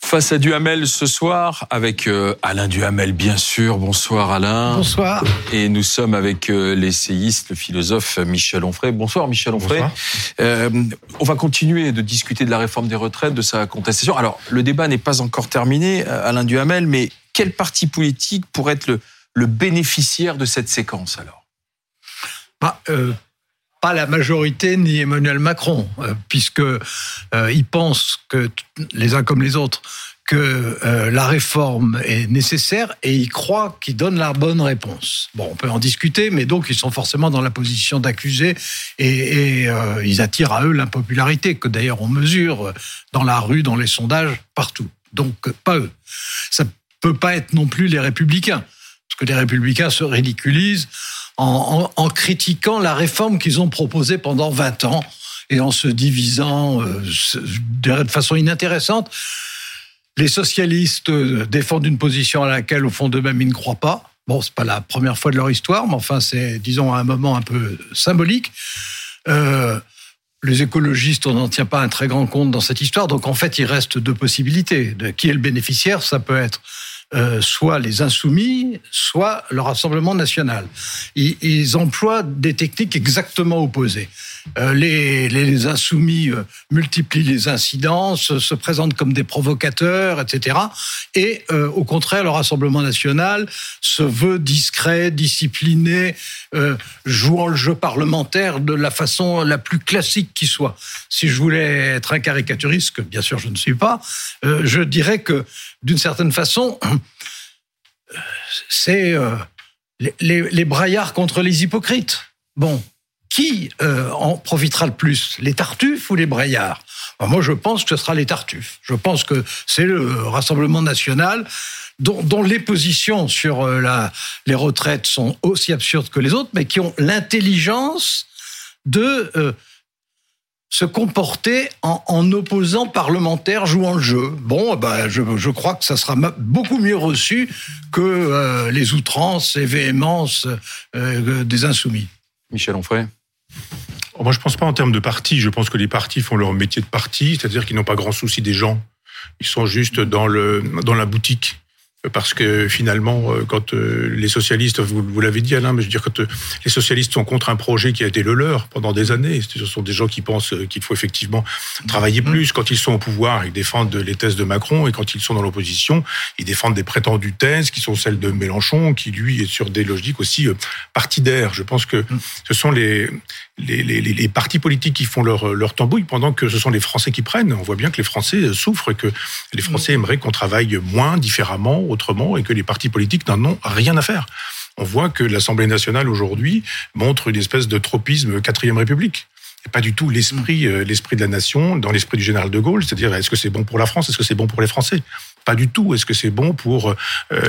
Face à Duhamel ce soir avec euh, Alain Duhamel bien sûr. Bonsoir Alain. Bonsoir. Et nous sommes avec euh, l'essayiste, le philosophe Michel Onfray. Bonsoir Michel Onfray. Euh, on va continuer de discuter de la réforme des retraites, de sa contestation. Alors le débat n'est pas encore terminé, Alain Duhamel, mais quel parti politique pourrait être le, le bénéficiaire de cette séquence alors? Euh, pas la majorité ni Emmanuel Macron, euh, puisque euh, que les uns comme les autres que euh, la réforme est nécessaire et ils croient qu'ils donnent la bonne réponse. Bon, on peut en discuter, mais donc ils sont forcément dans la position d'accuser et, ils attirent à eux l'impopularité que d'ailleurs on mesure dans la rue, dans les sondages, partout. Donc pas eux. Ça peut pas être non plus les républicains, que les républicains se ridiculisent en, critiquant la réforme qu'ils ont proposée pendant 20 ans et en se divisant euh, de façon inintéressante. Les socialistes euh, défendent une position à laquelle, au fond d'eux-mêmes, ils ne croient pas. Bon, c'est pas la première fois de leur histoire, mais enfin, c'est, disons, un moment un peu symbolique. Euh, les écologistes, on n'en tient pas un très grand compte dans cette histoire. Donc, en fait, il reste deux possibilités. Qui est le bénéficiaire Ça peut être euh, soit les insoumis, soit le Rassemblement national. Ils, ils emploient des techniques exactement opposées. Euh, les, les, insoumis euh, multiplient les incidents, se, se, présentent comme des provocateurs, etc. Et euh, au contraire, le Rassemblement national se veut discret, discipliné, euh, jouant le jeu parlementaire de la façon la plus classique qui soit. Si je voulais être un caricaturiste, que bien sûr je ne suis pas, euh, je dirais que d'une certaine façon, c'est les, les, les braillards contre les hypocrites. Bon, qui euh, en profitera le plus Les Tartuffes ou les Braillards? Moi, je pense que ce sera les Tartuffes. Je pense que c'est le Rassemblement national dont, les positions sur euh, les retraites sont aussi absurdes que les autres, mais qui ont l'intelligence de euh, se comporter en, opposant parlementaires jouant le jeu. Bon, ben, je, crois que ça sera beaucoup mieux reçu que les outrances et véhémences des insoumis. Michel Onfray moi, je pense pas en termes de parti. Je pense que les partis font leur métier de parti, c'est-à-dire qu'ils n'ont pas grand souci des gens. Ils sont juste dans le dans la boutique parce que finalement, euh, quand euh, les socialistes, vous, vous l'avez dit Alain, mais je veux dire, quand euh, les socialistes sont contre un projet qui a été le leur pendant des années, ce sont des gens qui pensent qu'il faut effectivement travailler mmh. plus. Quand ils sont au pouvoir, ils défendent les thèses de Macron, et quand ils sont dans l'opposition, ils défendent des prétendues thèses qui sont celles de Mélenchon, qui lui est sur des logiques aussi partidaires. Je pense que mmh. ce sont les les, les, les, partis politiques qui font leur, leur tambouille pendant que ce sont les Français qui prennent. On voit bien que les Français souffrent et que les Français mmh. aimeraient qu'on travaille moins, différemment, autrement, et que les partis politiques n'en ont rien à faire. On voit que l'Assemblée nationale aujourd'hui montre une espèce de tropisme quatrième république. Pas du tout l'esprit euh, l'esprit de la nation dans l'esprit du général de Gaulle, c'est-à-dire est-ce que c'est bon pour la France, est-ce que c'est bon pour les Français? Pas du tout. Est-ce que c'est bon pour euh,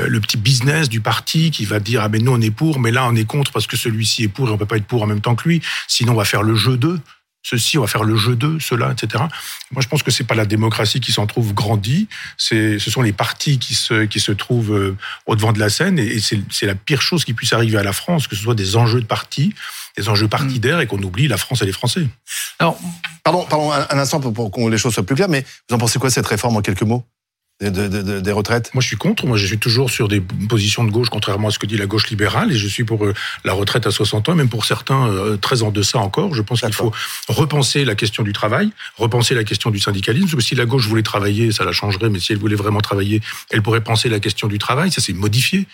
le petit business du parti qui va dire ah mais nous on est pour, mais là on est contre parce que celui-ci est pour et on peut pas être pour en même temps que lui, sinon on va faire le jeu d'eux ceci, on va faire le jeu d'eux, cela, etc. Moi, je pense que c'est pas la démocratie qui s'en trouve grandie, c'est, ce sont les partis qui se, qui se trouvent euh, au devant de la scène, et, c'est, la pire chose qui puisse arriver à la France, que ce soit des enjeux de parti, des enjeux partidaires, et qu'on oublie la France et les Français. Alors, pardon, pardon, un, un instant pour, pour que les choses soient plus claires, mais vous en pensez quoi cette réforme en quelques mots? De, de, de, des retraites Moi, je suis contre. Moi, je suis toujours sur des positions de gauche, contrairement à ce que dit la gauche libérale, et je suis pour euh, la retraite à 60 ans, même pour certains euh, très en deçà encore. Je pense qu'il faut repenser la question du travail, repenser la question du syndicalisme, parce que si la gauche voulait travailler, ça la changerait, mais si elle voulait vraiment travailler, elle pourrait penser la question du travail. Ça, c'est modifié.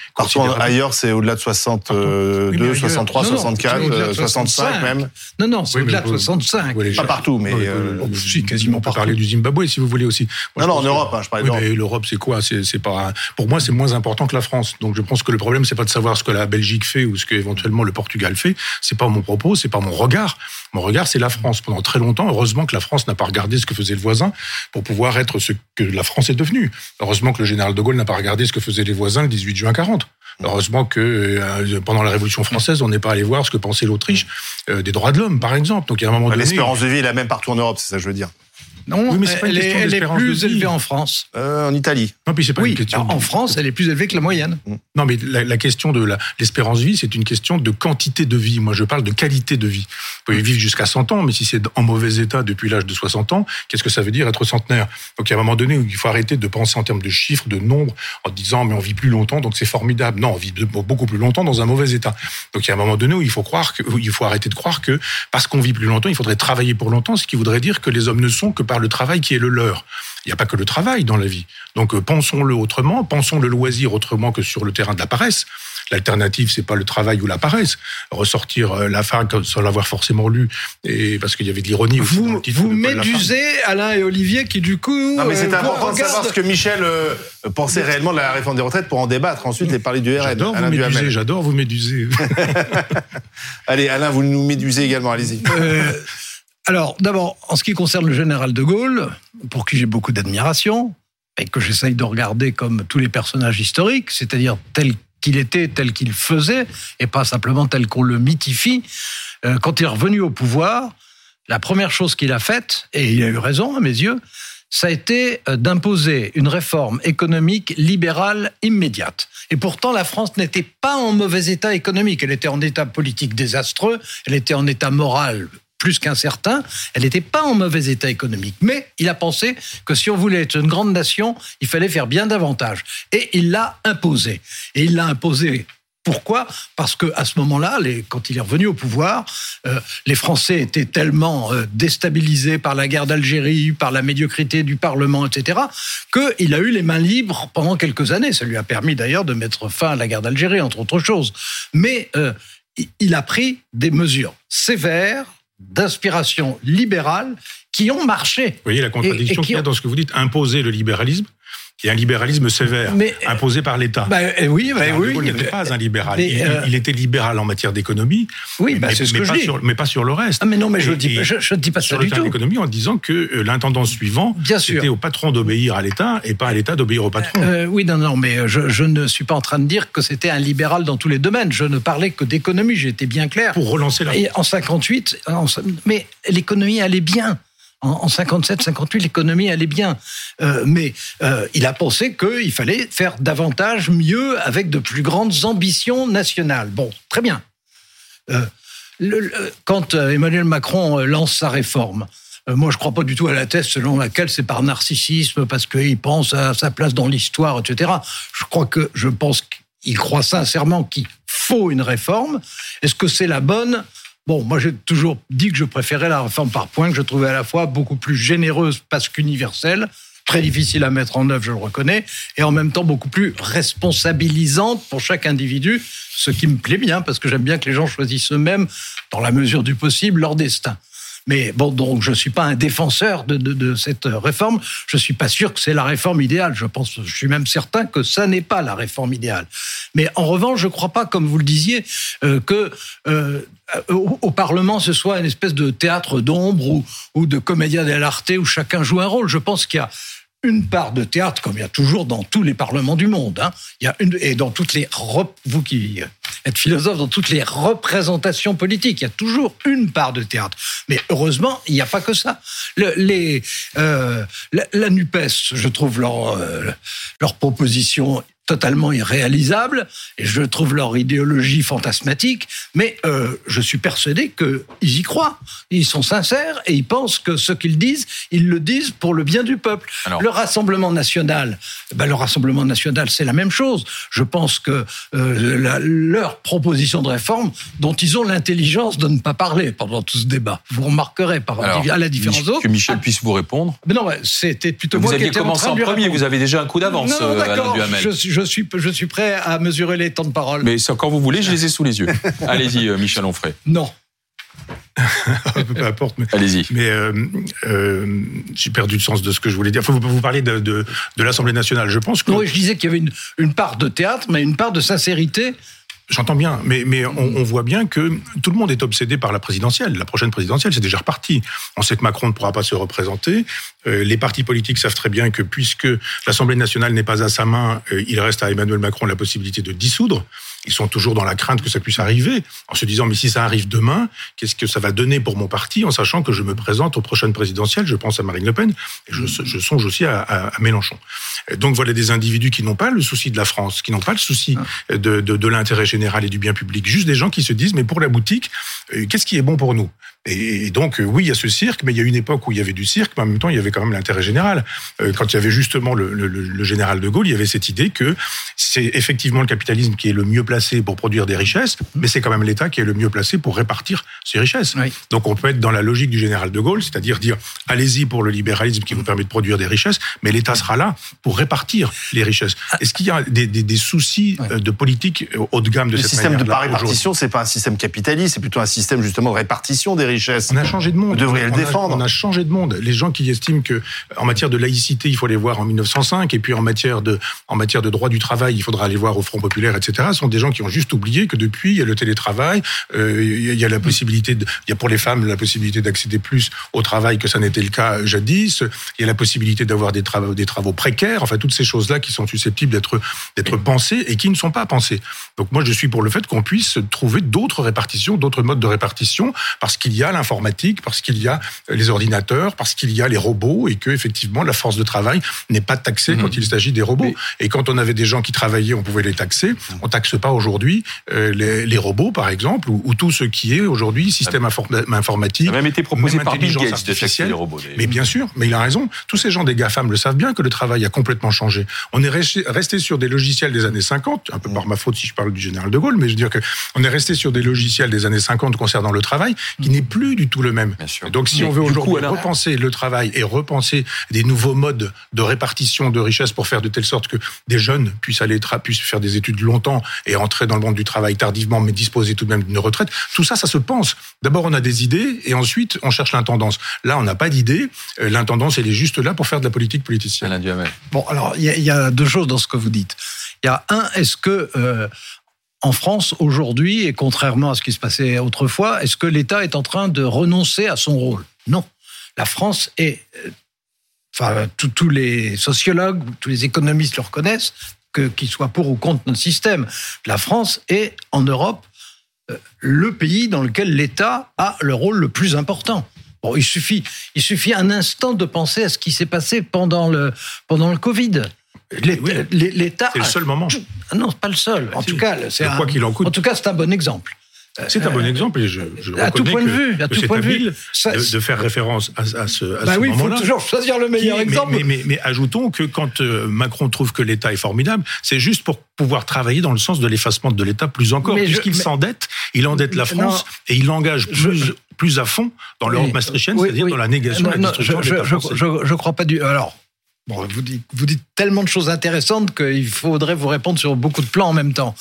Ailleurs, c'est au-delà de 62, oui, 63, non, 64, non, 65 même. Non, non, c'est oui, au-delà de 65. Pas partout, mais... Euh, oh, si, quasiment on peut parler du Zimbabwe, si vous voulez aussi. Moi, non, non, en Europe, hein, je parlais oui, l'Europe, c'est quoi? C'est pas pour moi, c'est moins important que la France. Donc je pense que le problème, c'est pas de savoir ce que la Belgique fait ou ce que éventuellement le Portugal fait. C'est pas mon propos, c'est pas mon regard. Mon regard, c'est la France. Pendant très longtemps, heureusement que la France n'a pas regardé ce que faisait le voisin pour pouvoir être ce que la France est devenue. Heureusement que le général de Gaulle n'a pas regardé ce que faisaient les voisins le 18 juin 40. Heureusement que euh, pendant la Révolution française, on n'est pas allé voir ce que pensait l'Autriche euh, des droits de l'homme, par exemple. Donc, il y a un moment. L'espérance de vie est la même partout en Europe, c'est ça que je veux dire. Non, mais elle, est, elle est, plus élevée en France. Euh, en Italie. Non, puis c'est pas oui, une question. En France, elle est plus élevée que la moyenne. Mm. Non, mais la, la question de l'espérance vie, c'est une question de quantité de vie. Moi, je parle de qualité de vie. Vous pouvez vivre jusqu'à 100 ans, mais si c'est en mauvais état depuis l'âge de 60 ans, qu'est-ce que ça veut dire être centenaire? Donc, il y a un moment donné où il faut arrêter de penser en termes de chiffres, de nombres, en disant mais on vit plus longtemps, donc c'est formidable. Non, on vit beaucoup plus longtemps dans un mauvais état. Donc, il y a un moment donné où il faut croire que, il faut arrêter de croire que parce qu'on vit plus longtemps, il faudrait travailler pour longtemps, ce qui voudrait dire que les hommes ne sont que par le travail qui est le leur. Il n'y a pas que le travail dans la vie. Donc, euh, pensons-le autrement, pensons le loisir autrement que sur le terrain de la paresse. L'alternative, c'est pas le travail ou la paresse. Ressortir euh, la fin sans l'avoir forcément lu, et parce qu'il y avait de l'ironie. Vous, vous médusez Alain et Olivier qui du coup. Non, mais c'est euh, important de savoir ce que Michel euh, pensait réellement de la réforme des retraites pour en débattre. Ensuite, les parler du RN. J'adore vous méduser. J'adore vous méduser. Allez, Alain, vous nous médusez également. Allez-y. Alors, d'abord, en ce qui concerne le général de Gaulle, pour qui j'ai beaucoup d'admiration, et que j'essaye de regarder comme tous les personnages historiques, c'est-à-dire tel qu'il était tel qu'il faisait, et pas simplement tel qu'on le mythifie. Euh, quand il est revenu au pouvoir, la première chose qu'il a faite, et il a eu raison à mes yeux, ça a été euh, d'imposer une réforme économique libérale immédiate. Et pourtant, la France n'était pas en mauvais état économique. Elle était en état politique désastreux, elle était en état moral plus qu'incertain. Elle n'était pas en mauvais état économique. Mais il a pensé que si on voulait être une grande nation, il fallait faire bien davantage. Et il l'a imposé. Et il l'a imposé pourquoi? Parce que à ce moment-là, quand il est revenu au pouvoir, euh, les Français étaient tellement euh, déstabilisés par la guerre d'Algérie, par la médiocrité du Parlement, etc., qu'il a eu les mains libres pendant quelques années. Ça lui a permis d'ailleurs de mettre fin à la guerre d'Algérie, entre autres choses. Mais euh, il a pris des mesures sévères, d'inspiration libérale qui ont marché. Vous voyez la contradiction qu'il y a dans ce que vous dites, imposer le libéralisme et un libéralisme sévère, imposé par l'État. Bah, eh oui, bah, oui. Il n'était pas un libéral. Euh, il, était libéral en matière d'économie. Oui, bah, ce que je dis. mais pas sur le reste. Ah, mais non, mais je ne dis, je, dis pas ça du tout. Sur l'économie, en disant que euh, l'intendant suivant, c'était au patron d'obéir à l'État et pas à l'État d'obéir au patron. Euh, oui, non, non, mais je, je, ne suis pas en train de dire que c'était un libéral dans tous les domaines. Je ne parlais que d'économie. J'étais bien clair. Pour relancer la. Et en 58, mais l'économie allait bien en, 57, 58, l'économie allait bien. Euh, mais euh, il a pensé qu'il fallait faire davantage, mieux, avec de plus grandes ambitions nationales. Bon, très bien. Euh, quand Emmanuel Macron lance sa réforme, moi, je ne crois pas du tout à la thèse selon laquelle c'est par narcissisme, parce qu'il pense à sa place dans l'histoire, etc. Je crois que, je pense qu'il croit sincèrement qu'il faut une réforme. Est-ce que c'est la bonne? Bon, moi j'ai toujours dit que je préférais la réforme par points, que je trouvais à la fois beaucoup plus généreuse parce qu'universelle, très difficile à mettre en œuvre, je le reconnais, et en même temps beaucoup plus responsabilisante pour chaque individu, ce qui me plaît bien parce que j'aime bien que les gens choisissent eux-mêmes, dans la mesure du possible, leur destin. Mais bon, donc je suis pas un défenseur de, cette réforme. Je suis pas sûr que c'est la réforme idéale. Je pense, je suis même certain que ça n'est pas la réforme idéale. Mais en revanche, je crois pas, comme vous le disiez, euh, que euh, au, au, Parlement ce soit une espèce de théâtre d'ombre ou, ou de comédia dell'arte où chacun joue un rôle. Je pense qu'il y a une part de théâtre, comme il y a toujours dans tous les parlements du monde. Hein. Il y a une, et dans toutes les vous qui êtes philosophe, dans toutes les représentations politiques, il y a toujours une part de théâtre. Mais heureusement, il n'y a pas que ça. Le, les, euh, la, la, Nupes, je trouve leur euh, leur proposition totalement irréalisables, et je trouve leur idéologie fantasmatique, mais euh, je suis persuadé qu'ils y croient. Ils sont sincères et ils pensent que ce qu'ils disent, ils le disent pour le bien du peuple. Alors... Le Rassemblement national, ben, le Rassemblement national, c'est la même chose. Je pense que euh, la, leur proposition de réforme, dont ils ont l'intelligence de ne pas parler pendant tout ce débat, vous remarquerez par Alors, à la différence d'autres. Que Michel puisse vous répondre. Mais non, c'était plutôt vous moi aviez qui commencé en, en premier, vous avez déjà un coup d'avance, euh, Alain Duhamel. Je, je suis, je suis prêt à mesurer les temps de parole. Mais quand vous voulez, je les ai sous les yeux. Allez-y, euh, Michel Onfray. Non. Peu importe. Mais, Allez-y. Mais euh, euh, j'ai perdu le sens de ce que je voulais dire. Vous, vous parler de, de, de l'Assemblée nationale. Je pense que. Oui, je disais qu'il y avait une, une part de théâtre, mais une part de sincérité J'entends bien, mais, mais on, on, voit bien que tout le monde est obsédé par la présidentielle. La prochaine présidentielle, c'est déjà reparti. On sait que Macron ne pourra pas se représenter. Euh, les partis politiques savent très bien que puisque l'Assemblée nationale n'est pas à sa main, euh, il reste à Emmanuel Macron la possibilité de dissoudre ils sont toujours dans la crainte que ça puisse arriver, en se disant mais si ça arrive demain, qu'est-ce que ça va donner pour mon parti, en sachant que je me présente aux prochaines présidentielles, je pense à Marine Le Pen, et je, je songe aussi à, à, Mélenchon. Donc voilà des individus qui n'ont pas le souci de la France, qui n'ont pas le souci ah. de, de, de l'intérêt général et du bien public, juste des gens qui se disent mais pour la boutique, euh, qu'est-ce qui est bon pour nous? Et donc, euh, oui, il y a ce cirque, mais il y a une époque où il y avait du cirque, mais en même temps, il y avait quand même l'intérêt général. Euh, quand il y avait justement le, le, le, général de Gaulle, il y avait cette idée que c'est effectivement le capitalisme qui est le mieux placé pour produire des richesses, mais c'est quand même l'État qui est le mieux placé pour répartir ces richesses. Donc, on peut être dans la logique du général de Gaulle, c'est-à-dire dire, allez-y pour le libéralisme qui vous permet de produire des richesses, mais l'État sera là pour répartir les richesses. Ah. Est-ce qu'il y a des, des, des soucis euh, de politique haut de gamme de le cette système de par répartition, c'est pas un système capitaliste, c'est plutôt un système justement de répartition des on a changé de monde. Vous devriez le défendre. on a changé de monde. Les gens qui estiment que en matière de laïcité, il faut les voir en 1905, et puis en matière de en matière de droit du travail, il faudra aller voir au Front populaire, etc. sont des gens qui ont juste oublié que depuis il y a le télétravail, euh, il y a la possibilité, de, il y a pour les femmes la possibilité d'accéder plus au travail que ça n'était le cas jadis. Il y a la possibilité d'avoir des travaux des travaux précaires. Enfin toutes ces choses là qui sont susceptibles d'être d'être pensées et qui ne sont pas pensées. Donc moi je suis pour le fait qu'on puisse trouver d'autres répartitions, d'autres modes de répartition, parce qu'il y a l'information parce qu'il y a les ordinateurs, parce qu'il y a les robots, et que effectivement la force de travail n'est pas taxée quand mhm. il s'agit des robots. Et quand on avait des gens qui travaillaient, on pouvait les taxer. On taxe pas aujourd'hui euh, les, robots, par exemple, ou, tout ce qui est aujourd'hui système informatique. Ça a même été proposé par Bill Gates de taxer les robots. Mais bien sûr, mais il a raison. Tous ces gens des GAFAM le savent bien que le travail a complètement changé. On est resté sur des logiciels des années 50, un peu par ma faute si je parle du général de Gaulle, mais je veux dire que on est resté sur des logiciels des années 50 concernant le travail qui n'est plus du tout le même. Donc si on veut aujourd'hui repenser le travail et repenser des nouveaux modes de répartition de richesses pour faire de telle sorte que des jeunes puissent aller puissent faire des études longtemps et entrer dans le monde du travail tardivement, mais disposer tout de même d'une retraite, tout ça, ça se pense. D'abord, on a des idées et ensuite, on cherche l'intendance. Là, on n'a pas d'idée. Euh, l'intendance, elle est juste là pour faire de la politique politicienne. Bon, alors, il y, a deux choses dans ce que vous dites. Il y a un, est-ce que euh, en France aujourd'hui, et contrairement à ce qui se passait autrefois, est-ce que l'État est en train de renoncer à son rôle? Non. La France est, euh, enfin, tous les sociologues, tous les économistes le reconnaissent, qu'ils soient pour ou contre notre système. La France est, en Europe, euh, le pays dans lequel l'État a le rôle le plus important. Bon, il suffit, il suffit un instant de penser à ce qui s'est passé pendant le, pendant le Covid. L'État. C'est le seul moment. Ah non, pas le seul. En tout cas, c'est quoi qu'il en coûte. En tout cas, c'est un bon exemple. C'est un bon exemple et je, je à tout point de vue, à tout point de vue, de, faire référence à, à ce, à bah ce oui, moment-là. Il faut toujours choisir le meilleur exemple. Mais, mais, mais, ajoutons que quand euh, Macron trouve que l'État est formidable, c'est juste pour pouvoir travailler dans le sens de l'effacement de l'État plus encore, puisqu'il s'endette, il endette la France et il engage plus plus à fond dans l'Europe maastrichtienne, c'est-à-dire dans la négation de la destruction de l'État français. Je, je, je crois pas du. Alors, Bon, vous dites, vous dites tellement de choses intéressantes qu'il faudrait vous répondre sur beaucoup de plans en même temps.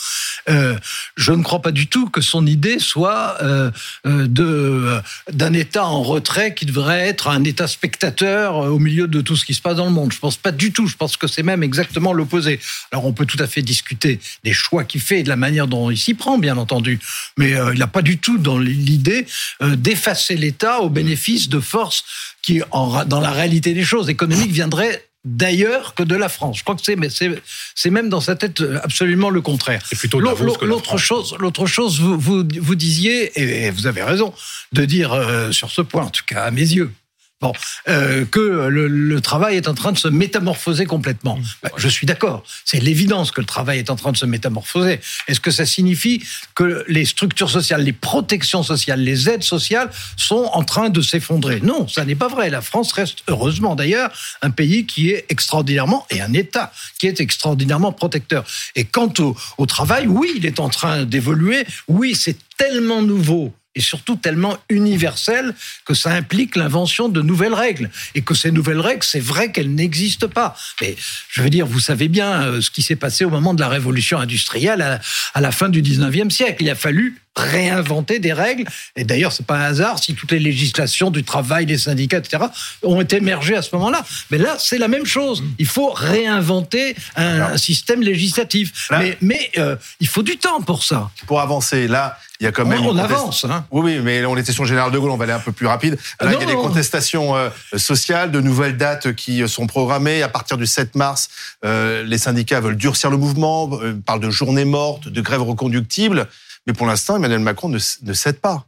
Euh, je ne crois pas du tout que son idée soit euh, euh d'un État en retrait qui devrait être un État spectateur au milieu de tout ce qui se passe dans le monde. Je pense pas du tout. Je pense que c'est même exactement l'opposé. Alors on peut tout à fait discuter des choix qu'il fait et de la manière dont il s'y prend, bien entendu, mais il n'a pas du tout dans l'idée d'effacer l'État au bénéfice de forces qui, dans la réalité des choses économiques, viendraient d'ailleurs que de la France. Je crois que c'est, mais c'est, même dans sa tête absolument le contraire. C'est plutôt l'autre chose. L'autre chose, vous, vous, vous, disiez, et vous avez raison de dire euh, sur ce point, en tout cas à mes yeux, Bon, euh, que le, le, travail est en train de se métamorphoser complètement. Bah, je suis d'accord. C'est l'évidence que le travail est en train de se métamorphoser. Est-ce que ça signifie que les structures sociales, les protections sociales, les aides sociales sont en train de s'effondrer? Non, ça n'est pas vrai. La France reste, heureusement d'ailleurs, un pays qui est extraordinairement, et un État qui est extraordinairement protecteur. Et quant au, au travail, oui, il est en train d'évoluer. Oui, c'est tellement nouveau et surtout tellement universel que ça implique l'invention de nouvelles règles. Et que ces nouvelles règles, c'est vrai qu'elles n'existent pas. Mais je veux dire, vous savez bien euh, ce qui s'est passé au moment de la révolution industrielle à, la fin du 19e siècle. Il a fallu réinventer des règles. Et d'ailleurs, c'est pas un hasard si toutes les législations du travail, les syndicats, etc., ont été émergées à ce moment-là. Mais là, c'est la même chose. Il faut réinventer un, système législatif. mais, mais euh, il faut du temps pour ça. Pour avancer, là, il y a quand même. On, avance. Hein. Oui, oui, mais on était sur Général de Gaulle, on va aller un peu plus rapide. Là, il y a des contestations euh, sociales, de nouvelles dates qui sont programmées. À partir du 7 mars, euh, les syndicats veulent durcir le mouvement, euh, parlent de journées mortes, de grèves reconductibles. Mais pour l'instant, Emmanuel Macron ne, ne cède pas.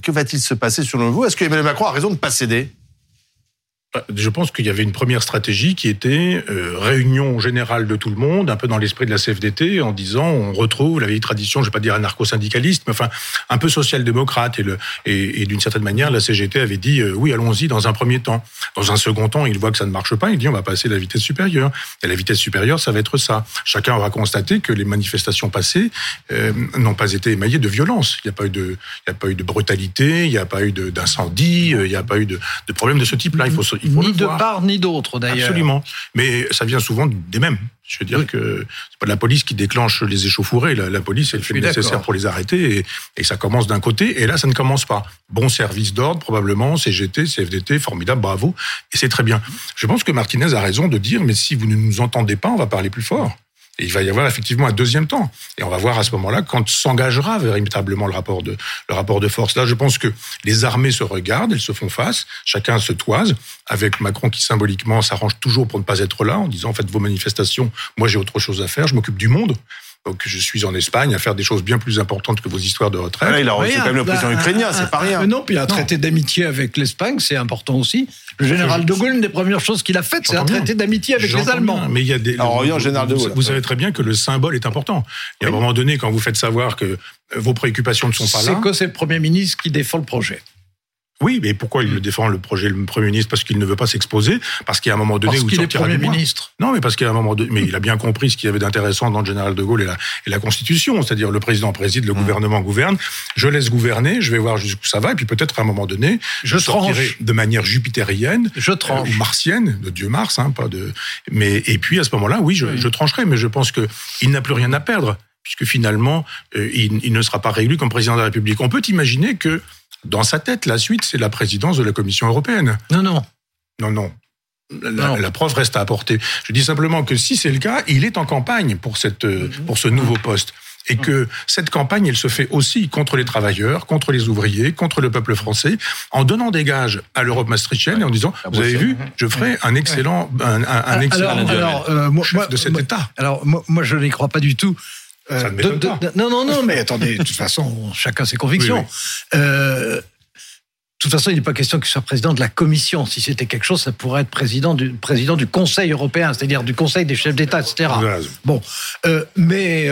Que va-t-il se passer selon vous? Est-ce que Emmanuel Macron a raison de ne pas céder? Je pense qu'il y avait une première stratégie qui était euh, réunion générale de tout le monde, un peu dans l'esprit de la CFDT, en disant on retrouve la vieille tradition, je ne vais pas dire anarcho-syndicaliste, mais enfin un peu social-démocrate. Et, le, et, d'une certaine manière, la CGT avait dit euh, oui, allons-y dans un premier temps. Dans un second temps, il voit que ça ne marche pas, il dit on va passer à la vitesse supérieure. Et la vitesse supérieure, ça va être ça. Chacun aura constaté que les manifestations passées euh, n'ont pas été émaillées de violence. Il n'y a pas eu de, a pas eu de brutalité, il n'y a pas eu d'incendie, il n'y a pas eu de, de problème de ce type-là. Ni de part ni d'autre, d'ailleurs. Absolument. Mais ça vient souvent des mêmes. Je veux dire que c'est pas la police qui déclenche les échauffourées. La, police, elle fait le nécessaire pour les arrêter et, et ça commence d'un côté. Et là, ça ne commence pas. Bon service d'ordre, probablement, CGT, CFDT, formidable, bravo. Et c'est très bien. Je pense que Martinez a raison de dire, mais si vous ne nous entendez pas, on va parler plus fort. Et il va y avoir effectivement un deuxième temps. Et on va voir à ce moment-là quand s'engagera véritablement le rapport de, le rapport de force. Là, je pense que les armées se regardent, elles se font face, chacun se toise, avec Macron qui symboliquement s'arrange toujours pour ne pas être là, en disant, en vos manifestations, moi j'ai autre chose à faire, je m'occupe du monde. Donc je suis en Espagne à faire des choses bien plus importantes que vos histoires de retraite. Ah, il a reçu quand même le président bah, ukrainien, c'est pas rien. non, puis un traité d'amitié avec l'Espagne, c'est important aussi. Le général de Gaulle, une des premières choses qu'il a faites, c'est un traité d'amitié avec les Allemands. mais il y a des. Alors, général de Gaulle. Vous, savez très bien que le symbole est important. Il y a un moment donné, quand vous faites savoir que vos préoccupations ne sont pas là. C'est que c'est le Premier ministre qui défend le projet. Oui, mais pourquoi il le défend le projet le Premier ministre? Parce qu'il ne veut pas s'exposer, parce qu'il y a un moment donné parce où il est Premier ministre. Non, mais parce qu'il y a un moment donné, mais il a bien compris ce qu'il y avait d'intéressant dans le général de Gaulle et la, et la Constitution, c'est-à-dire le président préside, le mmh. gouvernement gouverne. Je laisse gouverner, je vais voir jusqu'où ça va, et puis peut-être à un moment donné, je, sortirai de manière jupitérienne, je tranche. Euh, ou martienne, de Dieu Mars, hein, pas de. Mais et puis à ce moment-là, oui, je, je trancherai, mais je pense que il n'a plus rien à perdre puisque finalement, euh, il, il, ne sera pas réélu comme président de la République. On peut imaginer que dans sa tête, la suite, c'est la présidence de la Commission européenne. Non, non. Non, non. La, preuve reste à apporter. Je dis simplement que si c'est le cas, il est en campagne pour, cette, mhm. pour ce nouveau poste. Et que cette campagne, elle se fait aussi contre les travailleurs, contre les ouvriers, contre le peuple français, en donnant des gages à l'Europe maastrichtienne et en disant, vous avez vu, je ferai un excellent, un, un excellent alors, euh, chef de cet État. Alors, moi, moi je n'y crois pas du tout. Euh, non, non, non, mais attendez, de toute façon, chacun ses convictions. Euh, de toute façon, il n'est pas question qu'il soit président de la Commission. Si c'était quelque chose, ça pourrait être président du, président du Conseil européen, c'est-à-dire du Conseil des chefs d'État, etc. Bon, euh, mais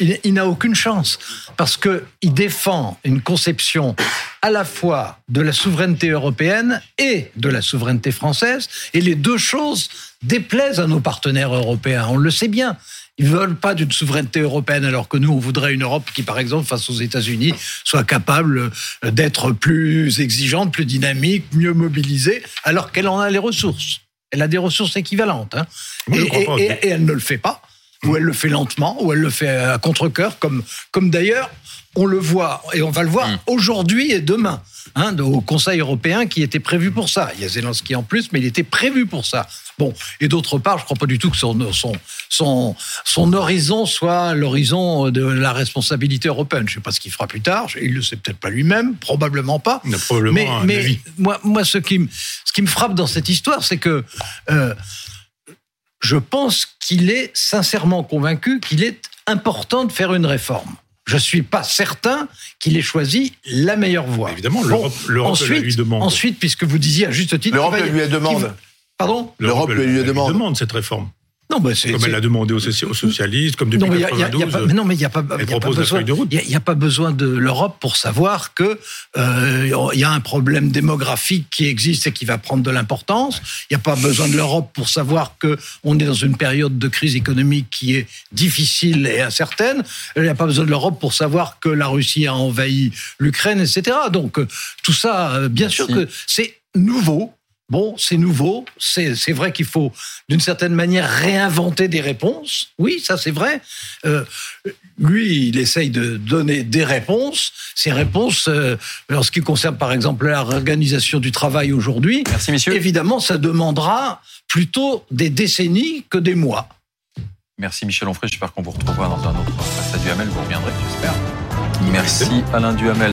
il, il n'a aucune chance parce qu'il défend une conception à la fois de la souveraineté européenne et de la souveraineté française, et les deux choses déplaisent à nos partenaires européens. On le sait bien. Ils ne veulent pas d'une souveraineté européenne, alors que nous, on voudrait une Europe qui, par exemple, face aux États-Unis, soit capable euh, d'être plus exigeante, plus dynamique, mieux mobilisée, alors qu'elle en a les ressources. Elle a des ressources équivalentes. Hein. et, elle ne le fait pas, ou elle le fait lentement, ou elle le fait à contre-coeur, comme, comme d'ailleurs on le voit, et on va le voir mm. aujourd'hui et demain, hein, au Conseil européen qui était prévu pour ça. Il y a Zelensky en plus, mais il était prévu pour ça. Bon, et d'autre part, je ne crois pas du tout que son, son, son, son horizon soit l'horizon de la responsabilité européenne. Je ne sais pas ce qu'il fera plus tard, il ne le sait peut-être pas lui-même, probablement pas. Il a probablement mais, mais moi, moi ce, qui, ce qui me frappe dans cette histoire, c'est que euh, je pense qu'il est sincèrement convaincu qu'il est important de faire une réforme je ne suis pas certain qu'il ait choisi la meilleure voie. Évidemment, l'Europe lui demande. Ensuite, puisque vous disiez à juste titre... L'Europe lui demande. Pardon L'Europe lui demande cette réforme. Non, bah comme elle l'a demandé aux, socialistes, comme depuis 1992. non, mais il n'y a pas, elle propose la feuille de route. Il n'y a, pas besoin de l'Europe pour savoir que euh, y a un problème démographique qui existe et qui va prendre de l'importance. Il n'y a pas besoin de l'Europe pour savoir que on est dans une période de crise économique qui est difficile et incertaine. Il n'y a pas besoin de l'Europe pour savoir que la Russie a envahi l'Ukraine, etc. Donc euh, tout ça, euh, bien sûr que c'est nouveau Bon, c'est nouveau, c'est vrai qu'il faut d'une certaine manière réinventer des réponses. Oui, ça c'est vrai. Euh, lui, il essaye de donner des réponses. Ces réponses, euh, en ce qui concerne par exemple la réorganisation du travail aujourd'hui, évidemment, ça demandera plutôt des décennies que des mois. Merci Michel Onfray, j'espère qu'on vous retrouvera dans un autre face à Duhamel, vous reviendrez, j'espère. Merci Alain Duhamel.